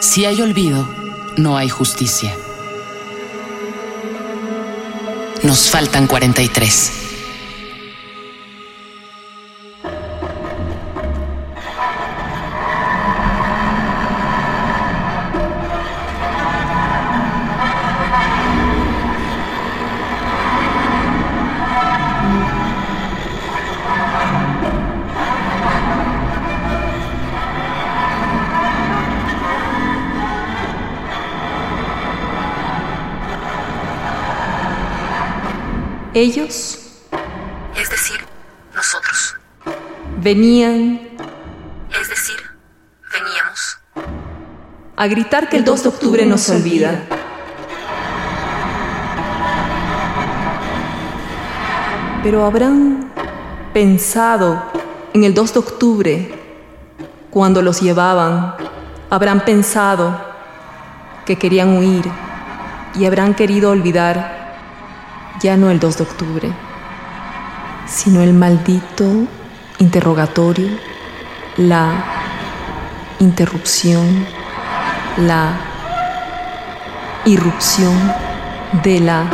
Si hay olvido, no hay justicia. Nos faltan 43. Ellos, es decir, nosotros, venían, es decir, veníamos, a gritar que el 2 de octubre nos olvida. Pero habrán pensado en el 2 de octubre cuando los llevaban, habrán pensado que querían huir y habrán querido olvidar ya no el 2 de octubre, sino el maldito interrogatorio, la interrupción, la irrupción de la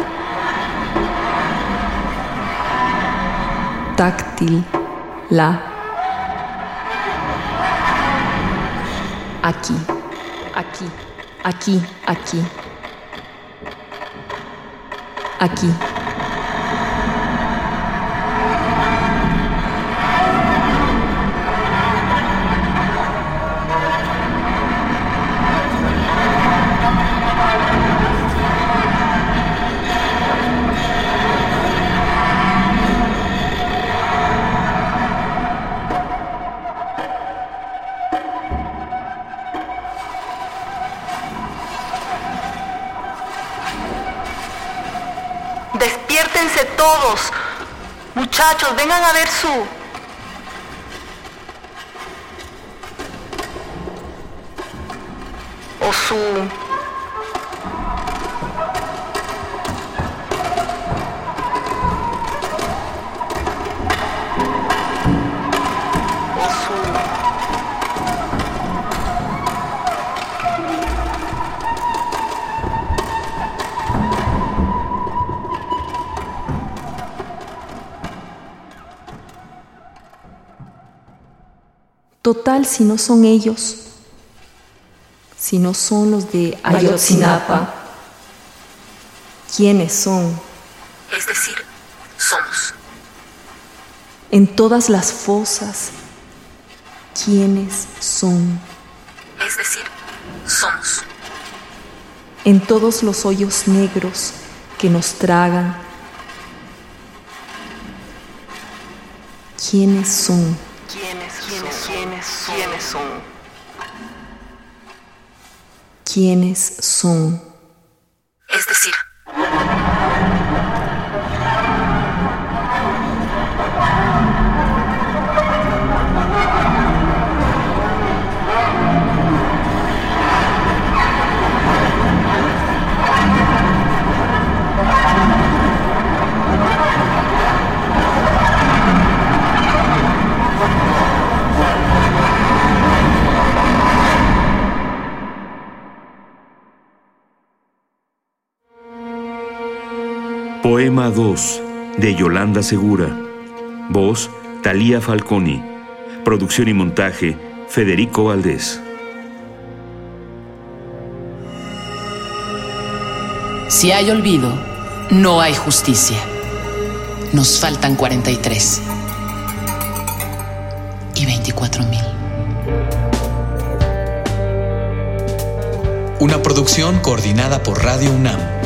táctil, la aquí, aquí, aquí, aquí, aquí. Despiértense todos. Muchachos, vengan a ver su... O su... Total, si no son ellos, si no son los de Ayotzinapa, ¿quiénes son? Es decir, somos. En todas las fosas, ¿quiénes son? Es decir, somos. En todos los hoyos negros que nos tragan, ¿quiénes son? ¿Quiénes, quiénes, quiénes, quiénes son? ¿Quiénes son? Poema 2 de Yolanda Segura. Voz Talía Falconi. Producción y montaje Federico Valdés. Si hay olvido, no hay justicia. Nos faltan 43. Y 24 mil. Una producción coordinada por Radio UNAM